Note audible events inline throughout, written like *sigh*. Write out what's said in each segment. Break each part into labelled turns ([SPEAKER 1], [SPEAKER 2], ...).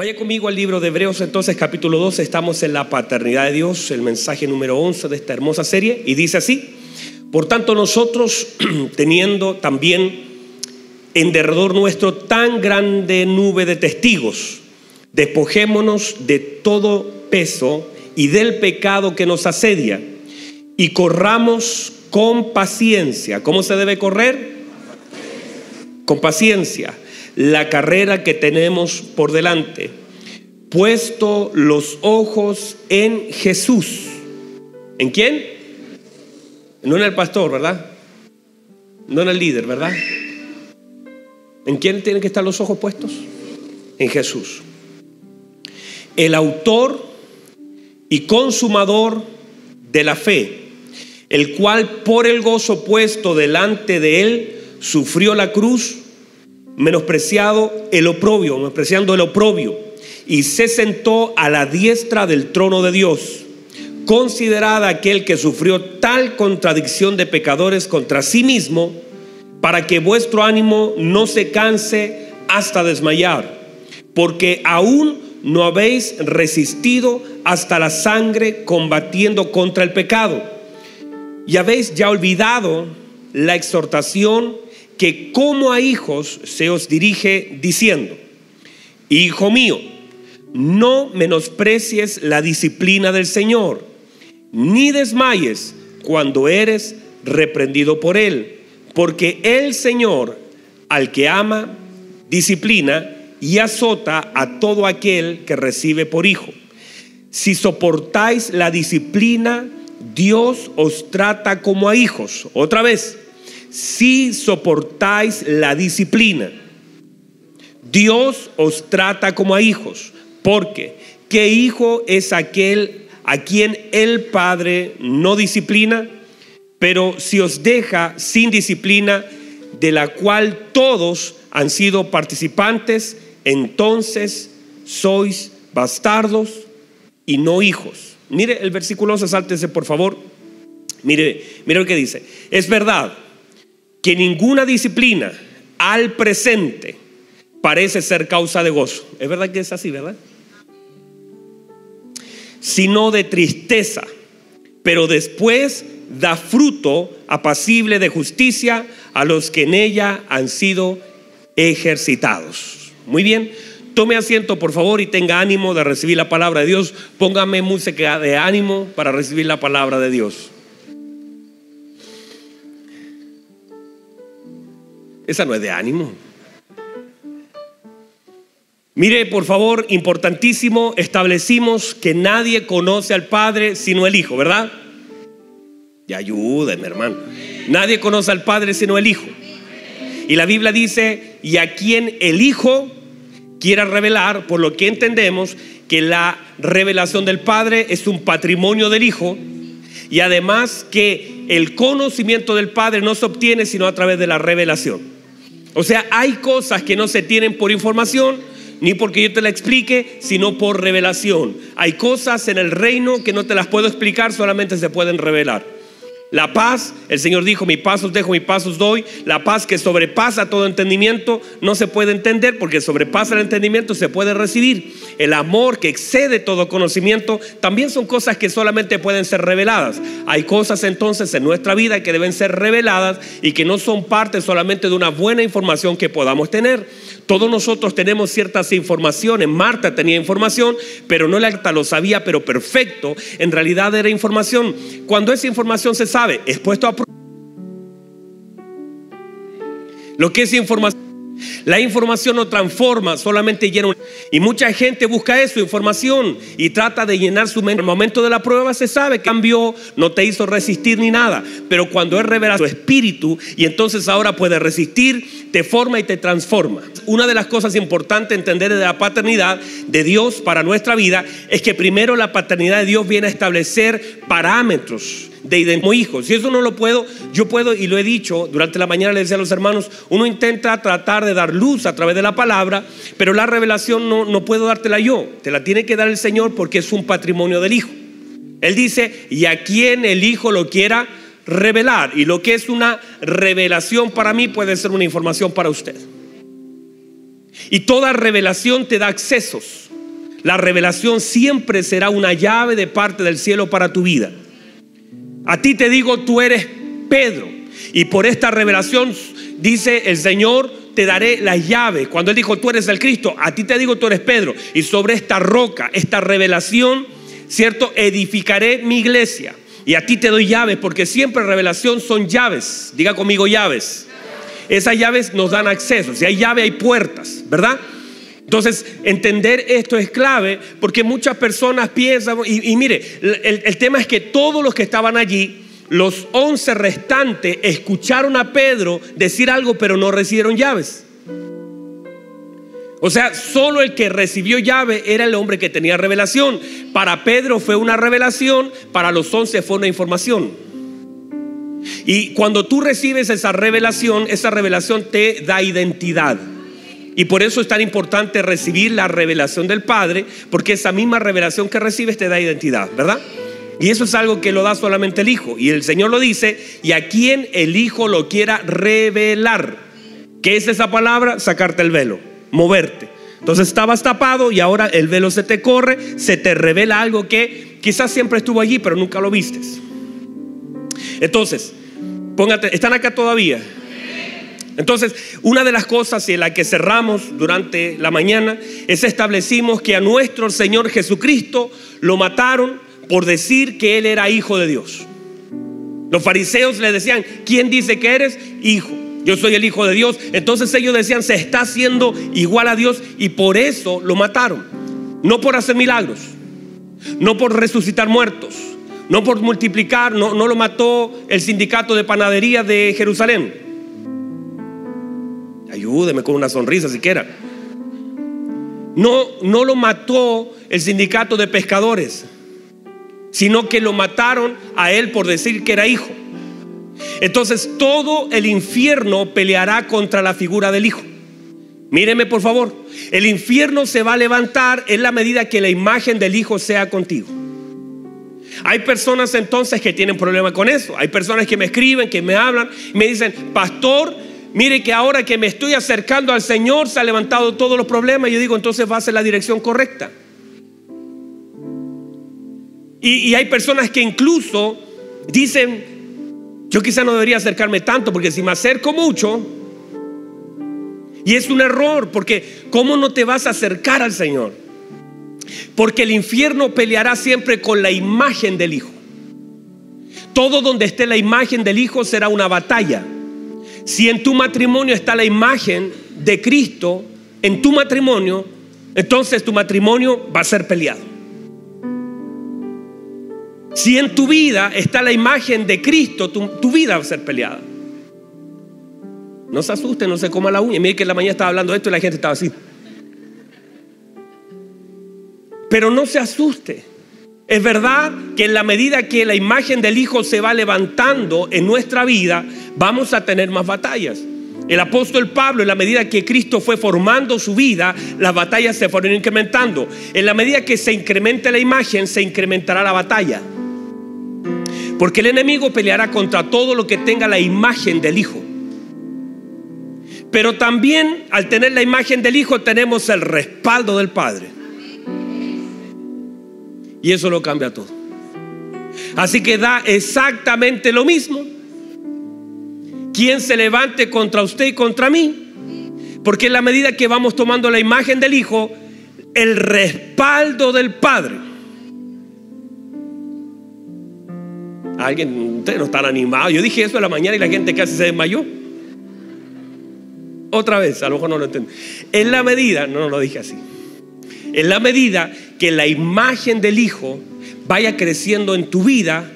[SPEAKER 1] Vaya conmigo al libro de Hebreos entonces capítulo 12, estamos en la paternidad de Dios, el mensaje número 11 de esta hermosa serie, y dice así, por tanto nosotros *clears throat* teniendo también en derredor nuestro tan grande nube de testigos, despojémonos de todo peso y del pecado que nos asedia, y corramos con paciencia. ¿Cómo se debe correr? Con paciencia la carrera que tenemos por delante, puesto los ojos en Jesús. ¿En quién? No en el pastor, ¿verdad? No en el líder, ¿verdad? ¿En quién tienen que estar los ojos puestos? En Jesús. El autor y consumador de la fe, el cual por el gozo puesto delante de él sufrió la cruz menospreciado el oprobio, menospreciando el oprobio, y se sentó a la diestra del trono de Dios. Considerada aquel que sufrió tal contradicción de pecadores contra sí mismo, para que vuestro ánimo no se canse hasta desmayar, porque aún no habéis resistido hasta la sangre combatiendo contra el pecado, y habéis ya olvidado la exhortación que como a hijos se os dirige diciendo, Hijo mío, no menosprecies la disciplina del Señor, ni desmayes cuando eres reprendido por Él, porque el Señor al que ama, disciplina y azota a todo aquel que recibe por hijo. Si soportáis la disciplina, Dios os trata como a hijos. Otra vez, si soportáis la disciplina. Dios os trata como a hijos, porque ¿qué hijo es aquel a quien el Padre no disciplina? Pero si os deja sin disciplina, de la cual todos han sido participantes, entonces sois bastardos y no hijos. Mire el versículo 11, sáltese por favor. Mire, mire lo que dice. Es verdad que ninguna disciplina al presente parece ser causa de gozo. Es verdad que es así, ¿verdad? Sino de tristeza, pero después da fruto apacible de justicia a los que en ella han sido ejercitados. Muy bien, tome asiento por favor y tenga ánimo de recibir la palabra de Dios. Póngame música de ánimo para recibir la palabra de Dios. Esa no es de ánimo. Mire, por favor, importantísimo, establecimos que nadie conoce al Padre sino el Hijo, ¿verdad? Y ayúdenme, hermano. Nadie conoce al Padre sino el Hijo. Y la Biblia dice, y a quien el Hijo quiera revelar, por lo que entendemos que la revelación del Padre es un patrimonio del Hijo, y además que el conocimiento del Padre no se obtiene sino a través de la revelación. O sea, hay cosas que no se tienen por información, ni porque yo te la explique, sino por revelación. Hay cosas en el reino que no te las puedo explicar, solamente se pueden revelar. La paz, el Señor dijo, mi paz os dejo, mi paz os doy. La paz que sobrepasa todo entendimiento no se puede entender porque sobrepasa el entendimiento se puede recibir. El amor que excede todo conocimiento también son cosas que solamente pueden ser reveladas. Hay cosas entonces en nuestra vida que deben ser reveladas y que no son parte solamente de una buena información que podamos tener. Todos nosotros tenemos ciertas informaciones. Marta tenía información, pero no la lo sabía, pero perfecto. En realidad era información. Cuando esa información se sabe, es puesto a Lo que es información la información no transforma, solamente llena. Y mucha gente busca eso, información, y trata de llenar su mente. En el momento de la prueba se sabe que cambió, no te hizo resistir ni nada. Pero cuando es revelado su espíritu, y entonces ahora puede resistir, te forma y te transforma. Una de las cosas importantes entender de la paternidad de Dios para nuestra vida es que primero la paternidad de Dios viene a establecer parámetros de como hijos. Si eso no lo puedo, yo puedo, y lo he dicho, durante la mañana le decía a los hermanos, uno intenta tratar de dar luz a través de la palabra, pero la revelación no, no puedo dártela yo, te la tiene que dar el Señor porque es un patrimonio del Hijo. Él dice, y a quien el Hijo lo quiera revelar, y lo que es una revelación para mí puede ser una información para usted. Y toda revelación te da accesos. La revelación siempre será una llave de parte del cielo para tu vida. A ti te digo, tú eres Pedro. Y por esta revelación dice el Señor, te daré las llaves. Cuando Él dijo, tú eres el Cristo, a ti te digo, tú eres Pedro. Y sobre esta roca, esta revelación, ¿cierto? Edificaré mi iglesia. Y a ti te doy llaves, porque siempre revelación son llaves. Diga conmigo llaves. Esas llaves nos dan acceso. Si hay llave, hay puertas, ¿verdad? Entonces, entender esto es clave porque muchas personas piensan, y, mire, el, tema es que todos los que estaban allí, los once restantes, escucharon a Pedro decir algo, pero no recibieron llaves. O sea, solo el que recibió llave era el hombre que tenía revelación. Para Pedro fue una revelación, para los once fue una información. Y cuando tú recibes esa revelación, esa revelación te da identidad. Y por eso es tan importante recibir la revelación del Padre, porque esa misma revelación que recibes te da identidad, ¿verdad? Y eso es algo que lo da solamente el Hijo. Y el Señor lo dice, y a quien el Hijo lo quiera revelar. ¿Qué es esa palabra? Sacarte el velo, moverte. Entonces estabas tapado y ahora el velo se te corre, se te revela algo que quizás siempre estuvo allí, pero nunca lo vistes. Entonces, póngate, ¿están acá todavía? Entonces, una de las cosas en la que cerramos durante la mañana es establecimos que a nuestro Señor Jesucristo lo mataron por decir que Él era hijo de Dios. Los fariseos le decían, ¿quién dice que eres? Hijo. Yo soy el hijo de Dios. Entonces ellos decían, se está haciendo igual a Dios y por eso lo mataron. No por hacer milagros, no por resucitar muertos, no por multiplicar, no, no lo mató el sindicato de panadería de Jerusalén. Ayúdeme con una sonrisa siquiera. No, no lo mató el sindicato de pescadores, sino que lo mataron a él por decir que era hijo. Entonces todo el infierno peleará contra la figura del hijo. Míreme por favor, el infierno se va a levantar en la medida que la imagen del hijo sea contigo. Hay personas entonces que tienen problemas con eso. Hay personas que me escriben, que me hablan, me dicen, pastor, Mire que ahora que me estoy acercando al Señor se han levantado todos los problemas. Y yo digo, entonces va a ser la dirección correcta. Y, hay personas que incluso dicen, yo quizá no debería acercarme tanto porque si me acerco mucho, y es un error, porque ¿cómo no te vas a acercar al Señor? Porque el infierno peleará siempre con la imagen del Hijo. Todo donde esté la imagen del Hijo será una batalla. Si en tu matrimonio está la imagen de Cristo, en tu matrimonio, entonces tu matrimonio va a ser peleado. Si en tu vida está la imagen de Cristo, tu, vida va a ser peleada. No se asuste, no se coma la uña. Mire que en la mañana estaba hablando de esto y la gente estaba así. Pero no se asuste. Es verdad que en la medida que la imagen del Hijo se va levantando en nuestra vida, vamos a tener más batallas. El apóstol Pablo, en la medida que Cristo fue formando su vida, las batallas se fueron incrementando. En la medida que se incremente la imagen, se incrementará la batalla. Porque el enemigo peleará contra todo lo que tenga la imagen del Hijo. Pero también al tener la imagen del Hijo tenemos el respaldo del Padre. Y eso lo cambia todo. Así que da exactamente lo mismo. Quien se levante contra usted y contra mí. Porque en la medida que vamos tomando la imagen del Hijo, el respaldo del Padre. Alguien, ustedes no están animados. Yo dije eso en la mañana y la gente casi se desmayó. Otra vez, a lo mejor no lo entiendo. En la medida, no, no lo dije así. En la medida que la imagen del Hijo vaya creciendo en tu vida,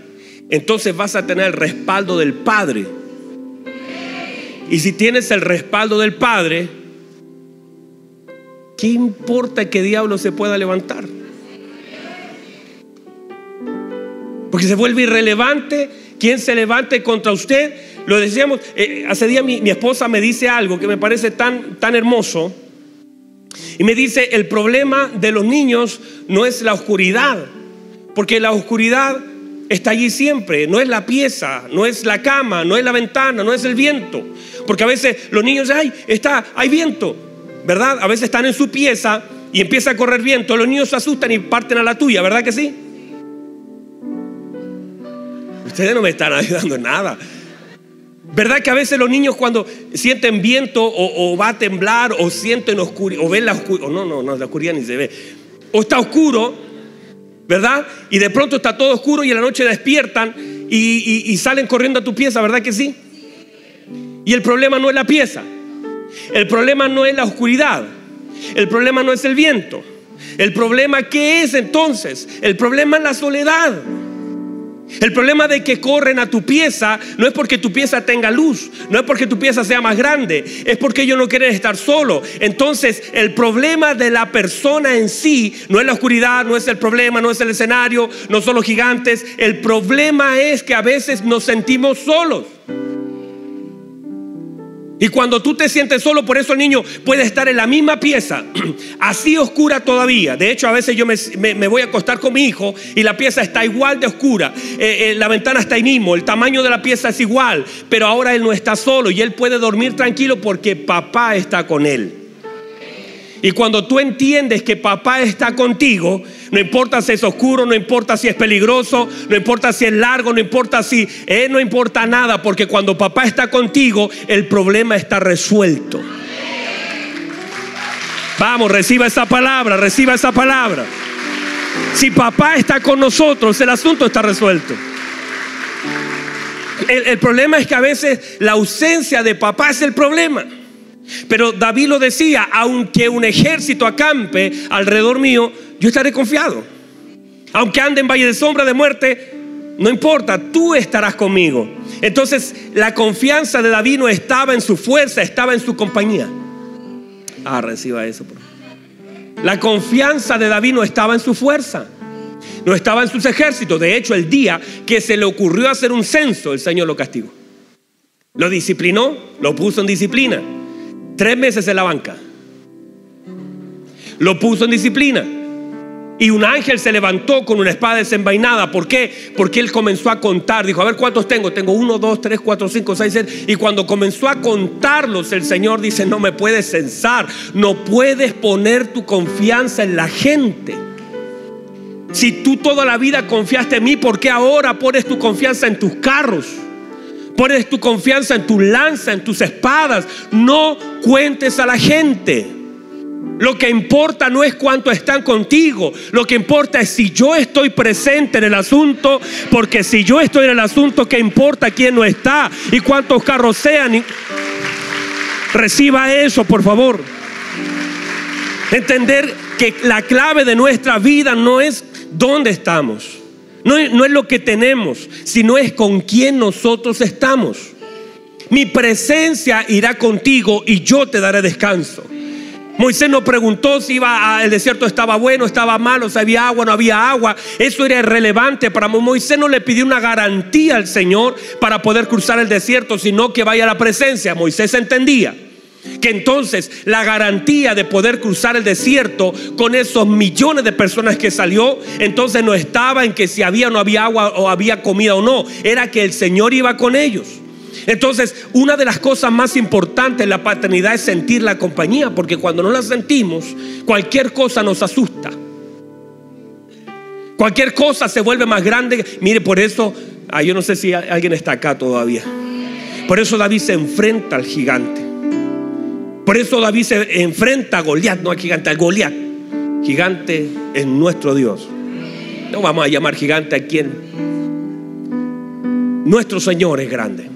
[SPEAKER 1] entonces vas a tener el respaldo del Padre. Y si tienes el respaldo del Padre, ¿qué importa que diablo se pueda levantar? Porque se vuelve irrelevante quien se levante contra usted. Lo decíamos, eh, hace día mi, mi, esposa me dice algo que me parece tan, tan hermoso. Y me dice, el problema de los niños no es la oscuridad, porque la oscuridad está allí siempre, no es la pieza, no es la cama, no es la ventana, no es el viento. Porque a veces los niños, ay, está, hay viento, ¿verdad? A veces están en su pieza y empieza a correr viento, los niños se asustan y parten a la tuya, ¿verdad que sí? Ustedes no me están *laughs* ayudando en nada. ¿Verdad que a veces los niños cuando sienten viento o, va a temblar o sienten oscuridad o ven la oscuridad, no, no, no, la oscuridad ni se ve, o está oscuro, ¿verdad? Y de pronto está todo oscuro y en la noche despiertan y salen corriendo a tu pieza, ¿verdad que sí? Y el problema no es la pieza, el problema no es la oscuridad, el problema no es el viento, el problema ¿qué es entonces? El problema es la soledad. El problema de que corren a tu pieza no es porque tu pieza tenga luz, no es porque tu pieza sea más grande, es porque ellos no quieren estar solo. Entonces, el problema de la persona en sí no es la oscuridad, no es el problema, no es el escenario, no son los gigantes. El problema es que a veces nos sentimos solos. Y cuando tú te sientes solo, por eso el niño puede estar en la misma pieza, *clears throat* así oscura todavía. De hecho, a veces yo me, voy a acostar con mi hijo y la pieza está igual de oscura. Eh, eh, la ventana está ahí mismo, el tamaño de la pieza es igual, pero ahora él no está solo y él puede dormir tranquilo porque papá está con él. Y cuando tú entiendes que papá está contigo, no importa si es oscuro, no importa si es peligroso, no importa si es largo, no importa si, eh, no importa nada, porque cuando papá está contigo, el problema está resuelto. Vamos, reciba esa palabra, reciba esa palabra. Si papá está con nosotros, el asunto está resuelto. el problema es que a veces la ausencia de papá es el problema. Pero David lo decía, aunque un ejército acampe alrededor mío, yo estaré confiado. Aunque ande en valle de sombra de muerte, no importa, tú estarás conmigo. Entonces la confianza de David no estaba en su fuerza, estaba en su compañía. Ah, reciba eso. La confianza de David no estaba en su fuerza, no estaba en sus ejércitos. De hecho, el día que se le ocurrió hacer un censo, el Señor lo castigó. Lo disciplinó, lo puso en disciplina. Tres meses en la banca. Lo puso en disciplina. Y un ángel se levantó con una espada desenvainada. ¿Por qué? Porque él comenzó a contar. Dijo, a ver cuántos tengo. Tengo uno, dos, tres, cuatro, cinco, seis, siete. Y cuando comenzó a contarlos, el Señor dice, no me puedes censar. No puedes poner tu confianza en la gente. Si tú toda la vida confiaste en mí, ¿por qué ahora pones tu confianza en tus carros? Pones tu confianza en tu lanza, en tus espadas. No cuentes a la gente. Lo que importa no es cuánto están contigo, lo que importa es si yo estoy presente en el asunto, porque si yo estoy en el asunto, ¿qué importa quién no está y cuántos carros sean? Reciba eso, por favor. Entender que la clave de nuestra vida no es dónde estamos. No, es lo que tenemos, sino es con quién nosotros estamos. Mi presencia irá contigo y yo te daré descanso. Moisés no preguntó si iba al desierto estaba bueno, estaba malo, si había agua, no había agua. Eso era irrelevante para Moisés. No le pidió una garantía al Señor para poder cruzar el desierto, sino que vaya a la presencia. Moisés entendía que entonces la garantía de poder cruzar el desierto con esos millones de personas que salió, entonces no estaba en que si había o no había agua o había comida o no, era que el Señor iba con ellos. Entonces, una de las cosas más importantes en la paternidad es sentir la compañía, porque cuando no la sentimos, cualquier cosa nos asusta. Cualquier cosa se vuelve más grande. Mire, por eso, ah, yo no sé si alguien está acá todavía. Por eso David se enfrenta al gigante. Por eso David se enfrenta a Goliat, no al gigante, al Goliat. Gigante es nuestro Dios. No vamos a llamar gigante a quien. Nuestro Señor es grande.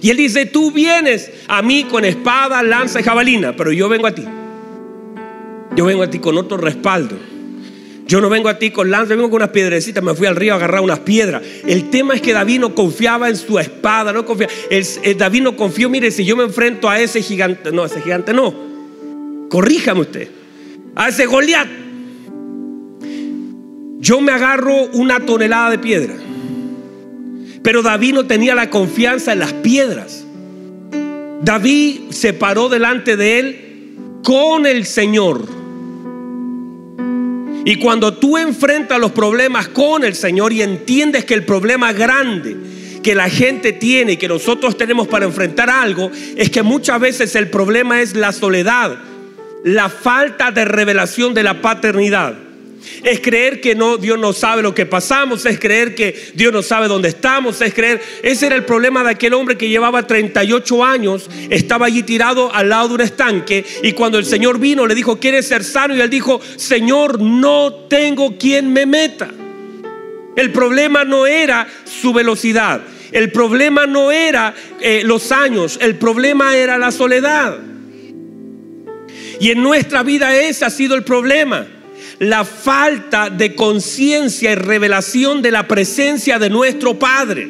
[SPEAKER 1] Y él dice, tú vienes a mí con espada, lanza y jabalina, pero yo vengo a ti. Yo vengo a ti con otro respaldo. Yo no vengo a ti con lanza, vengo con unas piedrecitas, me fui al río a agarrar unas piedras. El tema es que David no confiaba en su espada, no confiaba. David no confió, mire, si yo me enfrento a ese gigante, no, ese gigante no. Corríjame usted. A ese Goliat. Yo me agarro una tonelada de piedra. Pero David no tenía la confianza en las piedras. David se paró delante de él con el Señor y cuando tú enfrentas los problemas con el Señor y entiendes que el problema grande que la gente tiene y que nosotros tenemos para enfrentar algo es que muchas veces el problema es la soledad. la falta de revelación de la paternidad. Es creer que no, Dios no sabe lo que pasamos, es creer que Dios no sabe dónde estamos, es creer. Ese era el problema de aquel hombre que llevaba 38 años, estaba allí tirado al lado de un estanque y cuando el Señor vino le dijo, ¿quieres ser sano? Y él dijo, Señor, no tengo quien me meta. El problema no era su velocidad, el problema no era eh, los años, el problema era la soledad. Y en nuestra vida ese ha sido el problema la falta de conciencia y revelación de la presencia de nuestro Padre.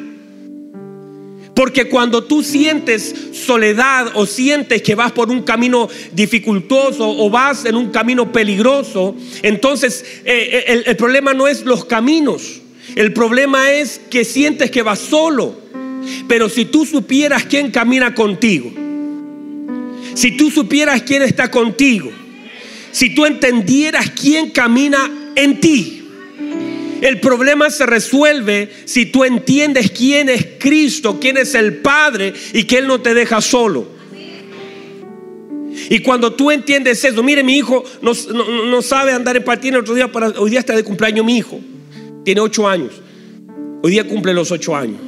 [SPEAKER 1] Porque cuando tú sientes soledad o sientes que vas por un camino dificultoso o vas en un camino peligroso, entonces eh, eh, el, problema no es los caminos, el problema es que sientes que vas solo. Pero si tú supieras quién camina contigo, si tú supieras quién está contigo, si tú entendieras quién camina en ti. El problema se resuelve si tú entiendes quién es Cristo, quién es el Padre y que Él no te deja solo. Y cuando tú entiendes eso, mire, mi hijo no, sabe andar en patines. Otro día, para, hoy día está de cumpleaños mi hijo, tiene ocho años. Hoy día cumple los ocho años.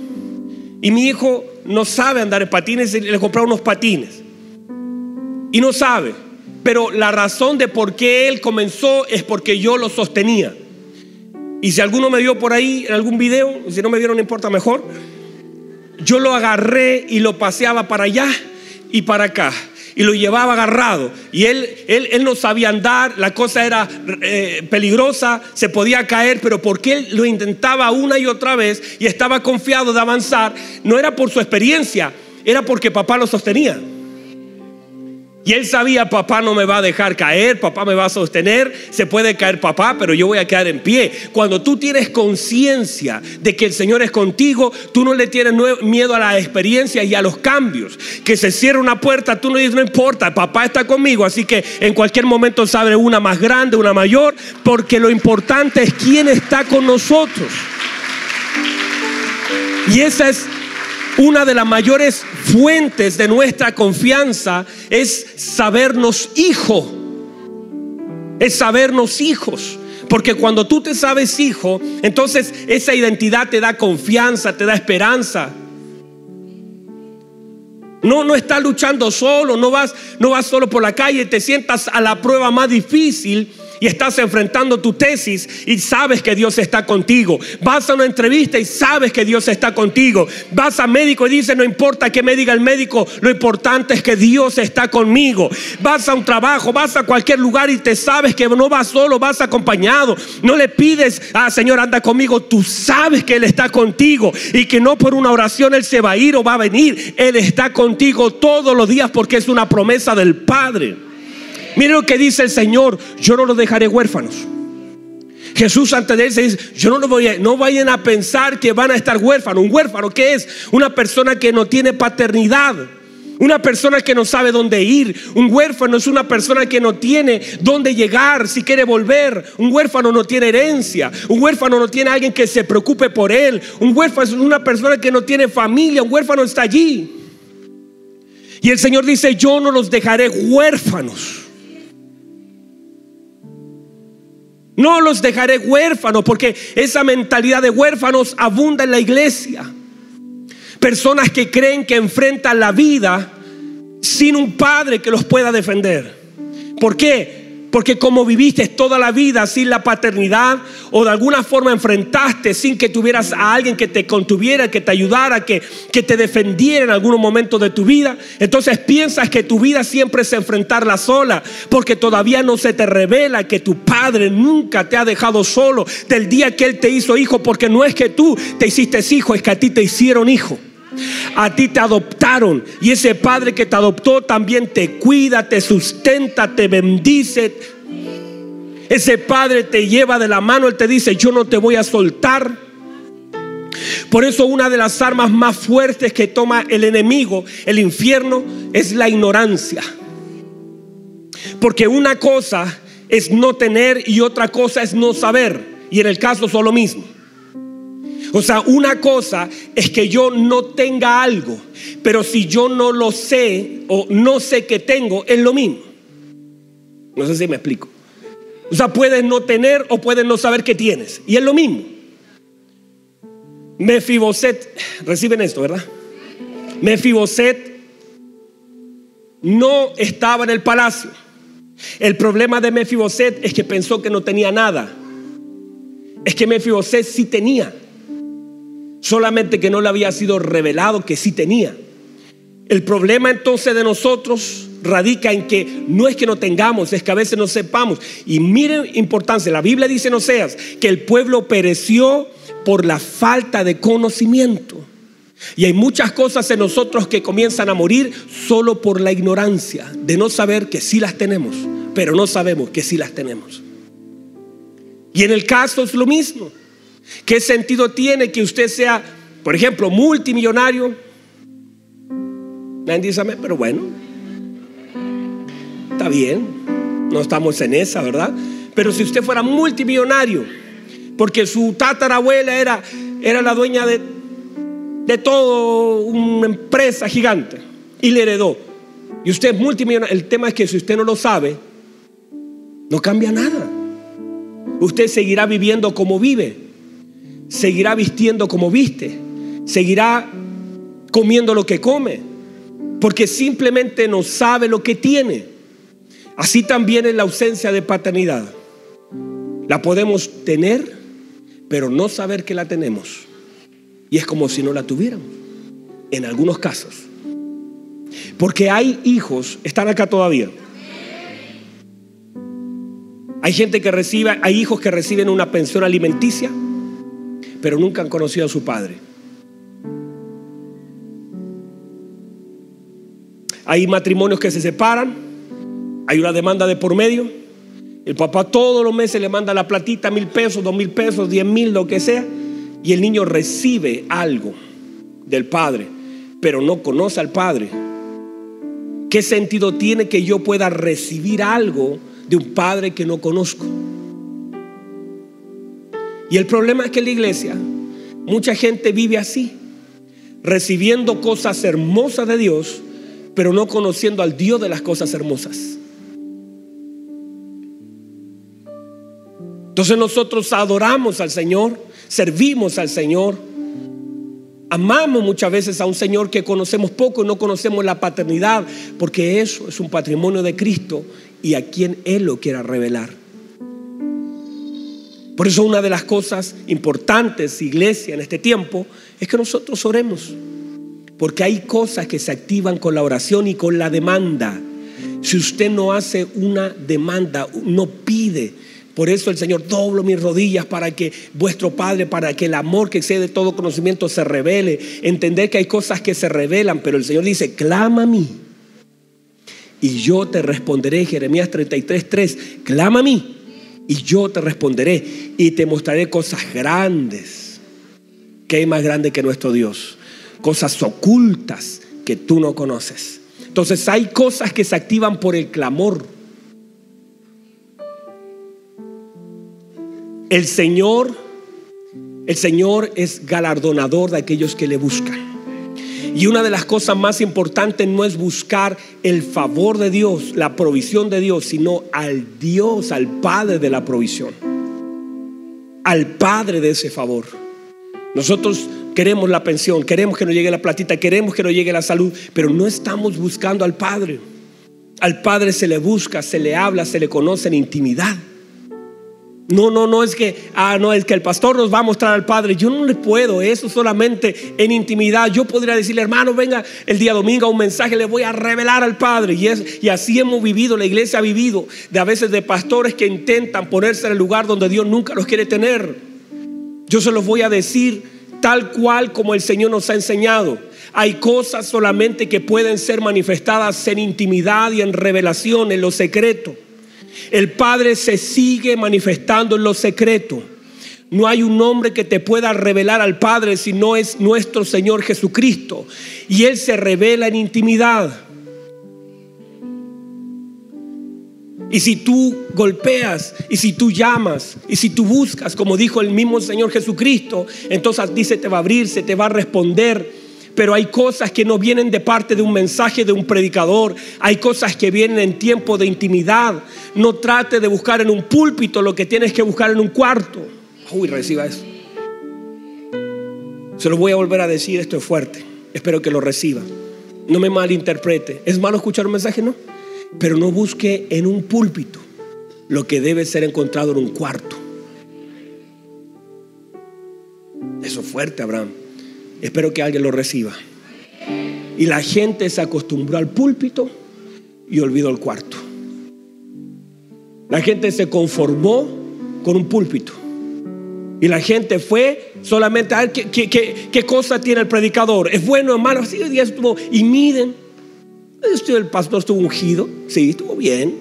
[SPEAKER 1] Y mi hijo no sabe andar en patines, le comprado unos patines. Y no sabe. Pero la razón de por qué él comenzó es porque yo lo sostenía. Y si alguno me vio por ahí en algún video, si no me vieron no importa mejor, yo lo agarré y lo paseaba para allá y para acá. Y lo llevaba agarrado. Y él, él, él no sabía andar, la cosa era eh, peligrosa, se podía caer, pero porque él lo intentaba una y otra vez y estaba confiado de avanzar, no era por su experiencia, era porque papá lo sostenía. Y él sabía, papá no me va a dejar caer, papá me va a sostener, se puede caer papá, pero yo voy a quedar en pie. Cuando tú tienes conciencia de que el Señor es contigo, tú no le tienes miedo a la experiencia y a los cambios. Que se cierre una puerta, tú no dices, no importa, papá está conmigo, así que en cualquier momento se abre una más grande, una mayor, porque lo importante es quién está con nosotros. Y esa es una de las mayores fuentes de nuestra confianza es sabernos hijo. Es sabernos hijos. Porque cuando tú te sabes hijo, entonces esa identidad te da confianza, te da esperanza. No, no estás luchando solo, no vas, no vas solo por la calle, te sientas a la prueba más difícil y estás enfrentando tu tesis y sabes que Dios está contigo. Vas a una entrevista y sabes que Dios está contigo. Vas a médico y dices, no importa qué me diga el médico, lo importante es que Dios está conmigo. Vas a un trabajo, vas a cualquier lugar y te sabes que no vas solo, vas acompañado. No le pides, ah Señor, anda conmigo. Tú sabes que Él está contigo y que no por una oración Él se va a ir o va a venir. Él está contigo todos los días porque es una promesa del Padre. Mire lo que dice el Señor, yo no los dejaré huérfanos. Jesús antes de él se dice, yo no lo voy a, no vayan a pensar que van a estar huérfanos. Un huérfano, ¿qué es? Una persona que no tiene paternidad. Una persona que no sabe dónde ir. Un huérfano es una persona que no tiene dónde llegar si quiere volver. Un huérfano no tiene herencia. Un huérfano no tiene alguien que se preocupe por él. Un huérfano es una persona que no tiene familia. Un huérfano está allí. Y el Señor dice, yo no los dejaré huérfanos. No los dejaré huérfanos porque esa mentalidad de huérfanos abunda en la iglesia. Personas que creen que enfrentan la vida sin un padre que los pueda defender. ¿Por qué? Porque como viviste toda la vida sin la paternidad o de alguna forma enfrentaste sin que tuvieras a alguien que te contuviera, que te ayudara, que, que te defendiera en algún momento de tu vida, entonces piensas que tu vida siempre es enfrentarla sola, porque todavía no se te revela que tu padre nunca te ha dejado solo del día que él te hizo hijo, porque no es que tú te hiciste hijo, es que a ti te hicieron hijo. A ti te adoptaron y ese Padre que te adoptó también te cuida, te sustenta, te bendice. Ese Padre te lleva de la mano, Él te dice, yo no te voy a soltar. Por eso una de las armas más fuertes que toma el enemigo, el infierno, es la ignorancia. Porque una cosa es no tener y otra cosa es no saber. Y en el caso son lo mismo. O sea, una cosa es que yo no tenga algo, pero si yo no lo sé o no sé que tengo, es lo mismo. No sé si me explico. O sea, puedes no tener o puedes no saber que tienes. Y es lo mismo. Mefiboset, reciben esto, ¿verdad? Mefiboset no estaba en el palacio. El problema de Mefiboset es que pensó que no tenía nada. Es que Mefiboset sí tenía. Solamente que no le había sido revelado que sí tenía. El problema entonces de nosotros radica en que no es que no tengamos, es que a veces no sepamos. Y miren importancia, la Biblia dice en Oseas que el pueblo pereció por la falta de conocimiento. Y hay muchas cosas en nosotros que comienzan a morir solo por la ignorancia de no saber que sí las tenemos, pero no sabemos que sí las tenemos. Y en el caso es lo mismo. ¿Qué sentido tiene que usted sea, por ejemplo, multimillonario? Nadie dice, pero bueno, está bien, no estamos en esa, ¿verdad? Pero si usted fuera multimillonario, porque su tatarabuela era, era la dueña de, de toda una empresa gigante y le heredó, y usted es multimillonario, el tema es que si usted no lo sabe, no cambia nada. Usted seguirá viviendo como vive, seguirá vistiendo como viste, seguirá comiendo lo que come, porque simplemente no sabe lo que tiene. Así también es la ausencia de paternidad. La podemos tener, pero no saber que la tenemos. Y es como si no la tuviéramos, en algunos casos. Porque hay hijos, están acá todavía. Hay gente que recibe, hay hijos que reciben una pensión alimenticia, pero nunca han conocido a su padre. Hay matrimonios que se separan, hay una demanda de por medio. El papá todos los meses le manda la platita, mil pesos, dos mil pesos, diez mil, lo que sea. Y el niño recibe algo del padre, pero no conoce al padre. ¿Qué sentido tiene que yo pueda recibir algo de un padre que no conozco? Y el problema es que en la iglesia mucha gente vive así, recibiendo cosas hermosas de Dios, pero no conociendo al Dios de las cosas hermosas. Entonces nosotros adoramos al Señor, servimos al Señor, amamos muchas veces a un Señor que conocemos poco y no conocemos la paternidad, porque eso es un patrimonio de Cristo y a quien Él lo quiera revelar. Por eso una de las cosas importantes, iglesia, en este tiempo, es que nosotros oremos. Porque hay cosas que se activan con la oración y con la demanda. Si usted no hace una demanda, no pide, por eso el Señor doblo mis rodillas para que vuestro Padre, para que el amor que excede todo conocimiento se revele. Entender que hay cosas que se revelan, pero el Señor dice, clama a mí. Y yo te responderé, Jeremías 33, 3, clama a mí. Y yo te responderé y te mostraré cosas grandes. que hay más grande que nuestro Dios? Cosas ocultas que tú no conoces. Entonces hay cosas que se activan por el clamor. El Señor, el Señor es galardonador de aquellos que le buscan. Y una de las cosas más importantes no es buscar el favor de Dios, la provisión de Dios, sino al Dios, al Padre de la provisión, al Padre de ese favor. Nosotros queremos la pensión, queremos que nos llegue la platita, queremos que nos llegue la salud, pero no estamos buscando al Padre. Al Padre se le busca, se le habla, se le conoce en intimidad. No, no, no es que, ah, no, es que el pastor nos va a mostrar al Padre. Yo no le puedo, eso solamente en intimidad. Yo podría decirle, hermano, venga el día domingo a un mensaje, le voy a revelar al Padre. Y, y así hemos vivido, la iglesia ha vivido, de a veces de pastores que intentan ponerse en el lugar donde Dios nunca los quiere tener. Yo se los voy a decir tal cual como el Señor nos ha enseñado. Hay cosas solamente que pueden ser manifestadas en intimidad y en revelación, en lo secreto. El Padre se sigue manifestando en lo secreto. No hay un hombre que te pueda revelar al Padre si no es nuestro Señor Jesucristo. Y Él se revela en intimidad. Y si tú golpeas, y si tú llamas, y si tú buscas, como dijo el mismo Señor Jesucristo, entonces dice, te va a abrir, se te va a responder. Pero hay cosas que no vienen de parte de un mensaje de un predicador, hay cosas que vienen en tiempo de intimidad. No trate de buscar en un púlpito lo que tienes que buscar en un cuarto. Uy, reciba eso. Se lo voy a volver a decir, esto es fuerte. Espero que lo reciba. No me malinterprete. ¿Es malo escuchar un mensaje? No. Pero no busque en un púlpito lo que debe ser encontrado en un cuarto. Eso es fuerte, Abraham. Espero que alguien lo reciba. Y la gente se acostumbró al púlpito y olvidó el cuarto. La gente se conformó con un púlpito. Y la gente fue solamente a ver qué, cosa tiene el predicador. ¿Es bueno o malo? Así día estuvo. Y miren, el pastor estuvo ungido. Sí, estuvo bien.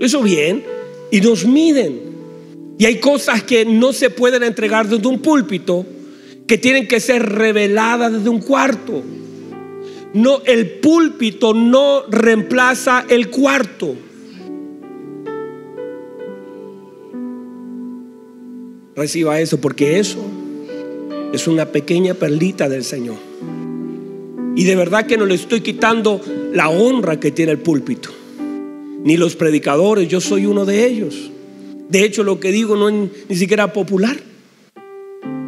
[SPEAKER 1] Lo hizo bien. Y nos miden. Y hay cosas que no se pueden entregar desde un púlpito que tienen que ser reveladas desde un cuarto. No, el púlpito no reemplaza el cuarto. Reciba eso porque eso es una pequeña perlita del Señor. Y de verdad que no le estoy quitando la honra que tiene el púlpito. Ni los predicadores, yo soy uno de ellos. De hecho, lo que digo no es ni siquiera popular.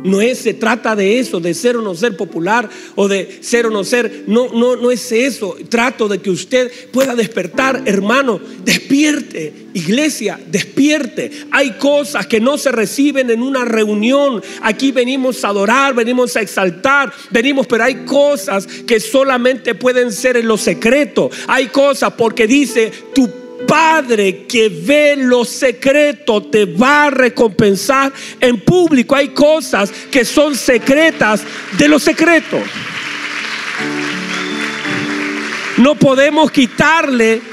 [SPEAKER 1] No es, se trata de eso, de ser o no ser popular o de ser o no ser. No, no, no es eso. Trato de que usted pueda despertar, hermano. Despierte, iglesia, despierte. Hay cosas que no se reciben en una reunión. Aquí venimos a adorar, venimos a exaltar, venimos, pero hay cosas que solamente pueden ser en lo secreto. Hay cosas porque dice tu Padre que ve lo secreto te va a recompensar en público. Hay cosas que son secretas de lo secreto. No podemos quitarle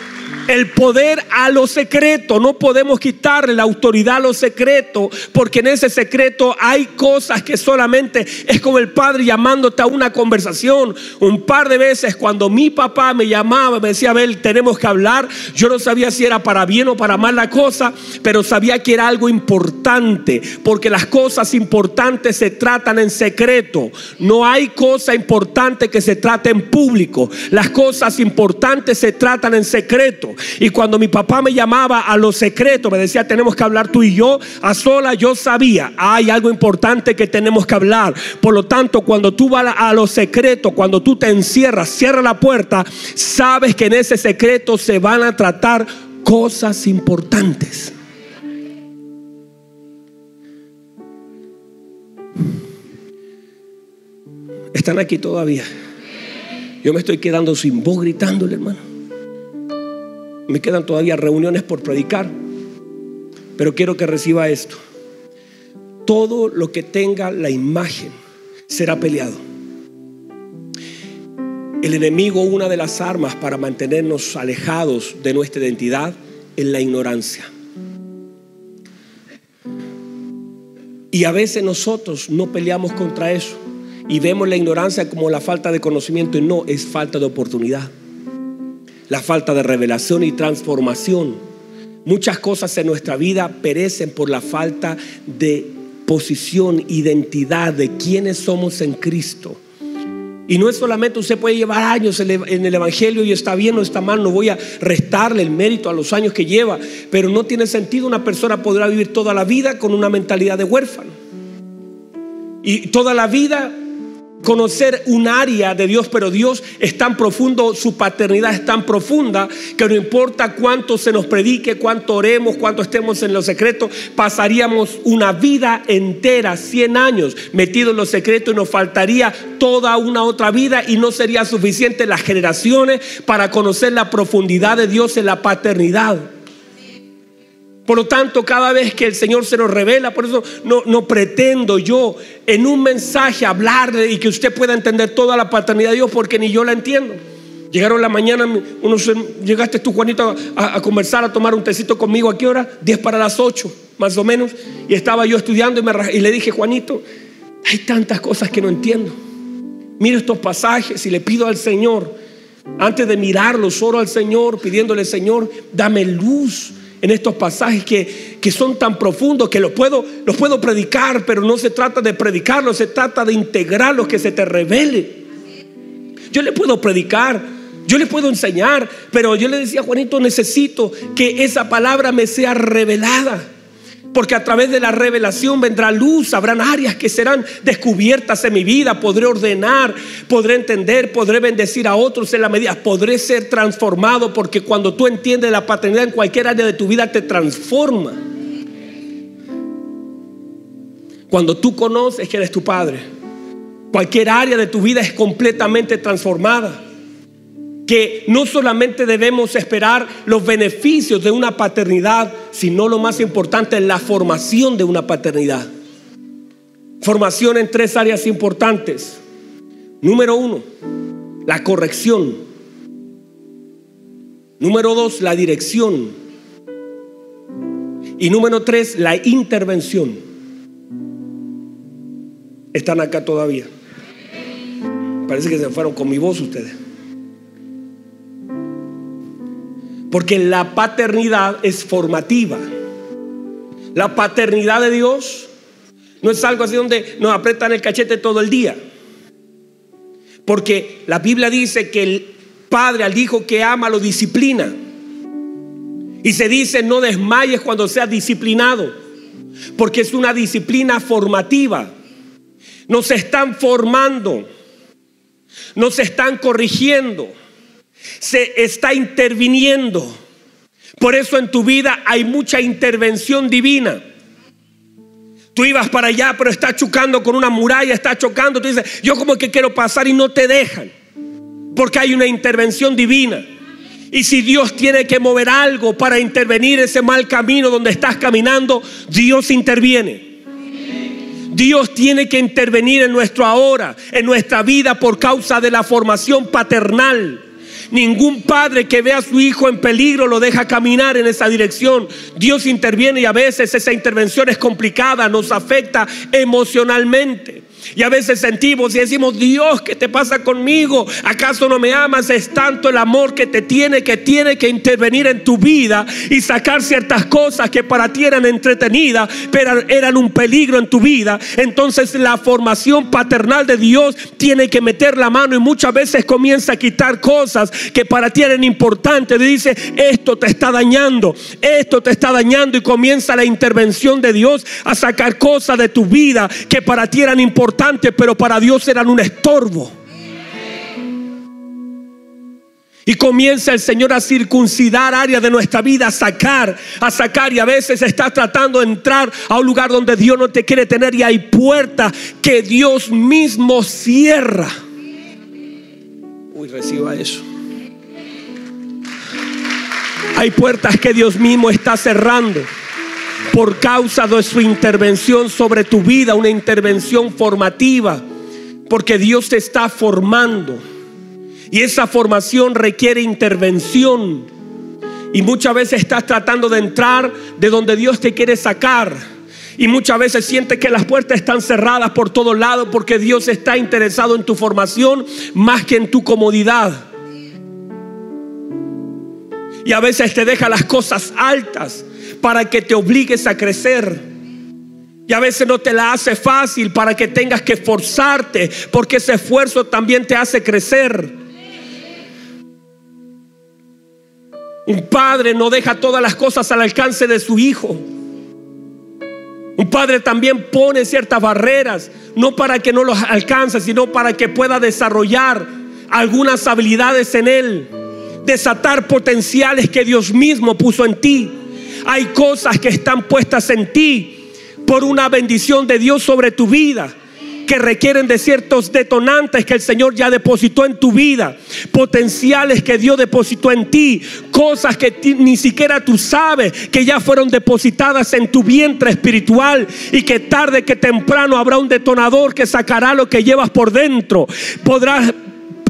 [SPEAKER 1] el poder a lo secreto. No podemos quitarle la autoridad a lo secreto, porque en ese secreto hay cosas que solamente es como el padre llamándote a una conversación. Un par de veces cuando mi papá me llamaba, me decía, Abel, tenemos que hablar. Yo no sabía si era para bien o para mal la cosa, pero sabía que era algo importante, porque las cosas importantes se tratan en secreto. No hay cosa importante que se trate en público. Las cosas importantes se tratan en secreto. Y cuando mi papá me llamaba a lo secreto, me decía, tenemos que hablar tú y yo, a sola yo sabía, hay algo importante que tenemos que hablar. Por lo tanto, cuando tú vas a lo secreto, cuando tú te encierras, cierra la puerta, sabes que en ese secreto se van a tratar cosas importantes. Están aquí todavía. Yo me estoy quedando sin voz gritándole, hermano. Me quedan todavía reuniones por predicar, pero quiero que reciba esto. Todo lo que tenga la imagen será peleado. El enemigo, una de las armas para mantenernos alejados de nuestra identidad, es la ignorancia. Y a veces nosotros no peleamos contra eso y vemos la ignorancia como la falta de conocimiento y no es falta de oportunidad la falta de revelación y transformación. Muchas cosas en nuestra vida perecen por la falta de posición, identidad de quiénes somos en Cristo. Y no es solamente usted puede llevar años en el Evangelio y está bien o está mal, no voy a restarle el mérito a los años que lleva, pero no tiene sentido una persona podrá vivir toda la vida con una mentalidad de huérfano. Y toda la vida conocer un área de Dios, pero Dios es tan profundo, su paternidad es tan profunda que no importa cuánto se nos predique, cuánto oremos, cuánto estemos en los secretos, pasaríamos una vida entera, 100 años metidos en los secretos y nos faltaría toda una otra vida y no sería suficiente las generaciones para conocer la profundidad de Dios en la paternidad. Por lo tanto, cada vez que el Señor se nos revela, por eso no, no pretendo yo en un mensaje hablarle y que usted pueda entender toda la paternidad de Dios, porque ni yo la entiendo. Llegaron la mañana, llegaste tú, Juanito, a, conversar, a tomar un tecito conmigo. ¿A qué hora? 10 para las 8, más o menos. Y estaba yo estudiando y, me, y le dije, Juanito, hay tantas cosas que no entiendo. Mira estos pasajes y le pido al Señor, antes de mirarlos, oro al Señor, pidiéndole, Señor, dame luz en estos pasajes que, que, son tan profundos que los puedo, los puedo predicar, pero no se trata de predicarlos, se trata de integrarlos, que se te revele. Yo le puedo predicar, yo le puedo enseñar, pero yo le decía, Juanito, necesito que esa palabra me sea revelada. Porque a través de la revelación vendrá luz, habrán áreas que serán descubiertas en mi vida, podré ordenar, podré entender, podré bendecir a otros en la medida, podré ser transformado, porque cuando tú entiendes la paternidad en cualquier área de tu vida te transforma. Cuando tú conoces que eres tu padre, cualquier área de tu vida es completamente transformada que no solamente debemos esperar los beneficios de una paternidad, sino lo más importante, la formación de una paternidad. Formación en tres áreas importantes. Número uno, la corrección. Número dos, la dirección. Y número tres, la intervención. Están acá todavía. Parece que se fueron con mi voz ustedes. Porque la paternidad es formativa. La paternidad de Dios no es algo así donde nos apretan el cachete todo el día. Porque la Biblia dice que el padre al hijo que ama lo disciplina. Y se dice no desmayes cuando seas disciplinado. Porque es una disciplina formativa. Nos están formando. Nos están corrigiendo se está interviniendo. Por eso en tu vida hay mucha intervención divina. Tú ibas para allá, pero estás chocando con una muralla, estás chocando. Tú dices, yo como que quiero pasar y no te dejan. Porque hay una intervención divina. Y si Dios tiene que mover algo para intervenir ese mal camino donde estás caminando, Dios interviene. Dios tiene que intervenir en nuestro ahora, en nuestra vida por causa de la formación paternal. Ningún padre que vea a su hijo en peligro lo deja caminar en esa dirección. Dios interviene y a veces esa intervención es complicada, nos afecta emocionalmente. Y a veces sentimos y decimos, Dios, ¿qué te pasa conmigo? ¿Acaso no me amas? Es tanto el amor que te tiene que tiene que intervenir en tu vida y sacar ciertas cosas que para ti eran entretenidas, pero eran un peligro en tu vida. Entonces la formación paternal de Dios tiene que meter la mano y muchas veces comienza a quitar cosas que para ti eran importantes. Dice, esto te está dañando, esto te está dañando y comienza la intervención de Dios a sacar cosas de tu vida que para ti eran importantes pero para Dios eran un estorbo. Y comienza el Señor a circuncidar áreas de nuestra vida, a sacar, a sacar. Y a veces está tratando de entrar a un lugar donde Dios no te quiere tener y hay puertas que Dios mismo cierra. Uy, reciba eso. Hay puertas que Dios mismo está cerrando por causa de su intervención sobre tu vida, una intervención formativa, porque Dios te está formando. Y esa formación requiere intervención. Y muchas veces estás tratando de entrar de donde Dios te quiere sacar. Y muchas veces sientes que las puertas están cerradas por todos lados porque Dios está interesado en tu formación más que en tu comodidad. Y a veces te deja las cosas altas para que te obligues a crecer. Y a veces no te la hace fácil para que tengas que esforzarte, porque ese esfuerzo también te hace crecer. Un padre no deja todas las cosas al alcance de su hijo. Un padre también pone ciertas barreras, no para que no los alcance, sino para que pueda desarrollar algunas habilidades en él, desatar potenciales que Dios mismo puso en ti. Hay cosas que están puestas en ti por una bendición de Dios sobre tu vida que requieren de ciertos detonantes que el Señor ya depositó en tu vida, potenciales que Dios depositó en ti, cosas que ni siquiera tú sabes que ya fueron depositadas en tu vientre espiritual y que tarde que temprano habrá un detonador que sacará lo que llevas por dentro. Podrás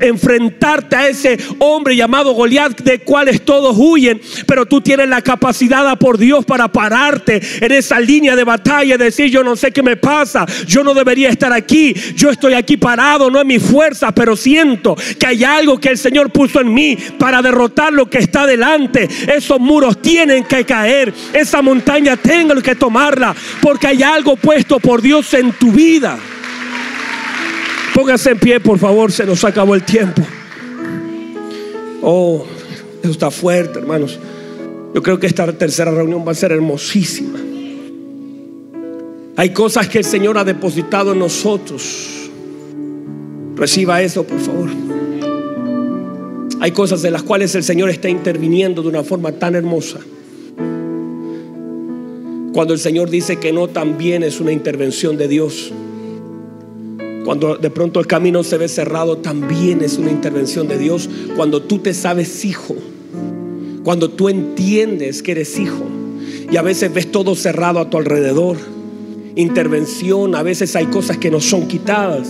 [SPEAKER 1] enfrentarte a ese hombre llamado Goliat, de cuales todos huyen, pero tú tienes la capacidad por Dios para pararte en esa línea de batalla y decir, yo no sé qué me pasa, yo no debería estar aquí, yo estoy aquí parado, no es mi fuerza, pero siento que hay algo que el Señor puso en mí para derrotar lo que está delante. Esos muros tienen que caer, esa montaña tengo que tomarla, porque hay algo puesto por Dios en tu vida. Póngase en pie, por favor, se nos acabó el tiempo. Oh, eso está fuerte, hermanos. Yo creo que esta tercera reunión va a ser hermosísima. Hay cosas que el Señor ha depositado en nosotros. Reciba eso, por favor. Hay cosas de las cuales el Señor está interviniendo de una forma tan hermosa. Cuando el Señor dice que no, también es una intervención de Dios. Cuando de pronto el camino se ve cerrado, también es una intervención de Dios. Cuando tú te sabes hijo, cuando tú entiendes que eres hijo y a veces ves todo cerrado a tu alrededor, intervención, a veces hay cosas que no son quitadas.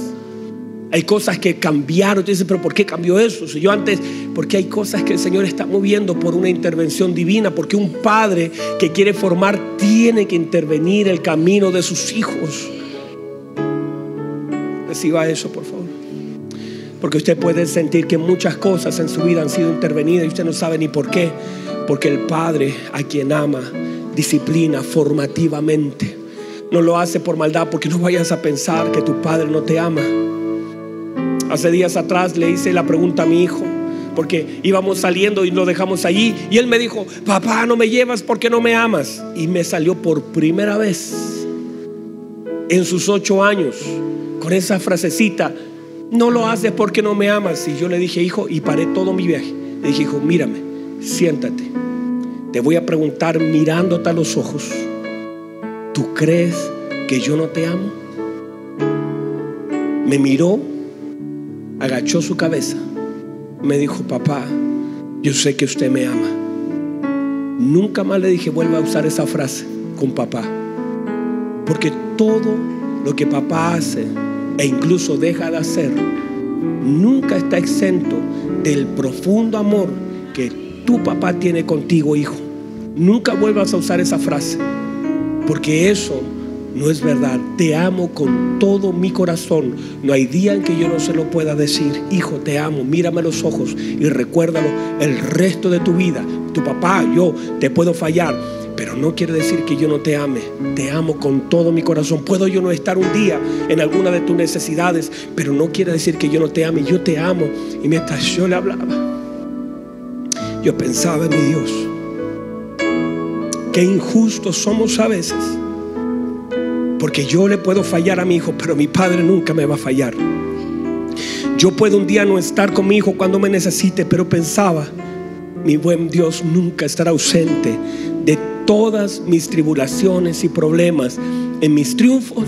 [SPEAKER 1] Hay cosas que cambiaron. Tú dices, pero ¿por qué cambió eso? Si yo antes, porque hay cosas que el Señor está moviendo por una intervención divina, porque un padre que quiere formar tiene que intervenir el camino de sus hijos. Reciba eso, por favor. Porque usted puede sentir que muchas cosas en su vida han sido intervenidas y usted no sabe ni por qué. Porque el Padre a quien ama, disciplina formativamente. No lo hace por maldad porque no vayas a pensar que tu Padre no te ama. Hace días atrás le hice la pregunta a mi hijo, porque íbamos saliendo y lo dejamos allí, y él me dijo, papá, no me llevas porque no me amas. Y me salió por primera vez en sus ocho años con esa frasecita, no lo haces porque no me amas. Y yo le dije, hijo, y paré todo mi viaje. Le dije, hijo, mírame, siéntate. Te voy a preguntar mirándote a los ojos. ¿Tú crees que yo no te amo? Me miró, agachó su cabeza, me dijo, papá, yo sé que usted me ama. Nunca más le dije, vuelva a usar esa frase con papá. Porque todo lo que papá hace e incluso deja de hacer, nunca está exento del profundo amor que tu papá tiene contigo, hijo. Nunca vuelvas a usar esa frase, porque eso no es verdad. Te amo con todo mi corazón. No hay día en que yo no se lo pueda decir. Hijo, te amo. Mírame los ojos y recuérdalo el resto de tu vida. Tu papá, yo te puedo fallar pero no quiere decir que yo no te ame. Te amo con todo mi corazón. Puedo yo no estar un día en alguna de tus necesidades, pero no quiere decir que yo no te ame. Yo te amo. Y mientras yo le hablaba, yo pensaba en mi Dios. Qué injustos somos a veces. Porque yo le puedo fallar a mi hijo, pero mi padre nunca me va a fallar. Yo puedo un día no estar con mi hijo cuando me necesite, pero pensaba, mi buen Dios nunca estará ausente todas mis tribulaciones y problemas. En mis triunfos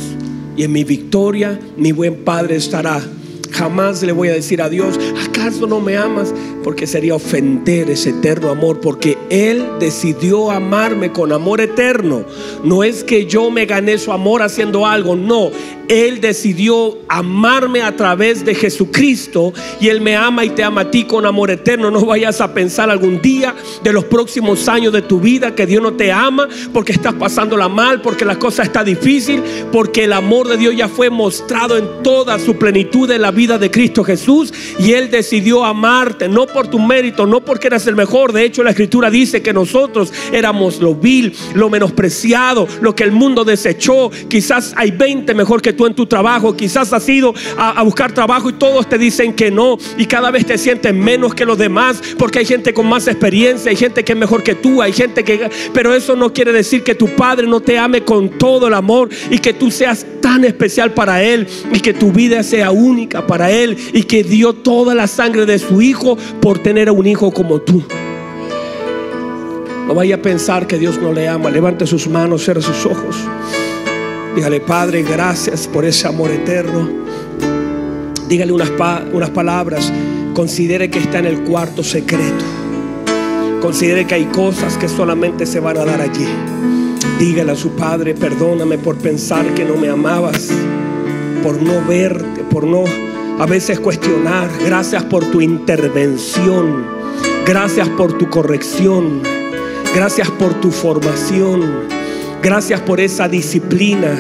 [SPEAKER 1] y en mi victoria, mi buen Padre estará. Jamás le voy a decir a Dios, ¿acaso no me amas? Porque sería ofender ese eterno amor, porque Él decidió amarme con amor eterno. No es que yo me gané su amor haciendo algo, no. Él decidió amarme a través de Jesucristo y Él me ama y te ama a ti con amor eterno. No vayas a pensar algún día de los próximos años de tu vida que Dios no te ama porque estás pasándola mal, porque la cosa está difícil, porque el amor de Dios ya fue mostrado en toda su plenitud en la vida de Cristo Jesús y Él decidió amarte, no por tu mérito, no porque eras el mejor. De hecho, la Escritura dice que nosotros éramos lo vil, lo menospreciado, lo que el mundo desechó. Quizás hay 20 mejor que tú en tu trabajo. Quizás has ido a, buscar trabajo y todos te dicen que no. Y cada vez te sientes menos que los demás porque hay gente con más experiencia, hay gente que es mejor que tú, hay gente que... Pero eso no quiere decir que tu padre no te ame con todo el amor y que tú seas tan especial para él y que tu vida sea única para él y que dio toda la sangre de su hijo por tener a un hijo como tú. No vaya a pensar que Dios no le ama. Levante sus manos, cierre sus ojos. Dígale, Padre, gracias por ese amor eterno. Dígale unas, unas palabras. Considere que está en el cuarto secreto. Considere que hay cosas que solamente se van a dar allí. Dígale a su Padre, perdóname por pensar que no me amabas, por no verte, por no a veces cuestionar. Gracias por tu intervención. Gracias por tu corrección. Gracias por tu formación. Gracias por esa disciplina.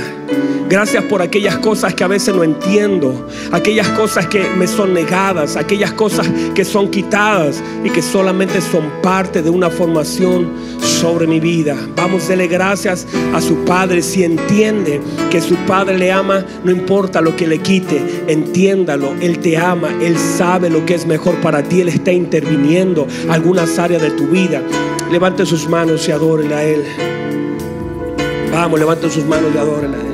[SPEAKER 1] Gracias por aquellas cosas que a veces no entiendo, aquellas cosas que me son negadas, aquellas cosas que son quitadas y que solamente son parte de una formación sobre mi vida. Vamos a darle gracias a su Padre si entiende que su Padre le ama, no importa lo que le quite, entiéndalo, Él te ama, Él sabe lo que es mejor para ti, Él está interviniendo algunas áreas de tu vida. Levante sus manos y adórenle a Él. Vamos, levante sus manos y adórenle a Él.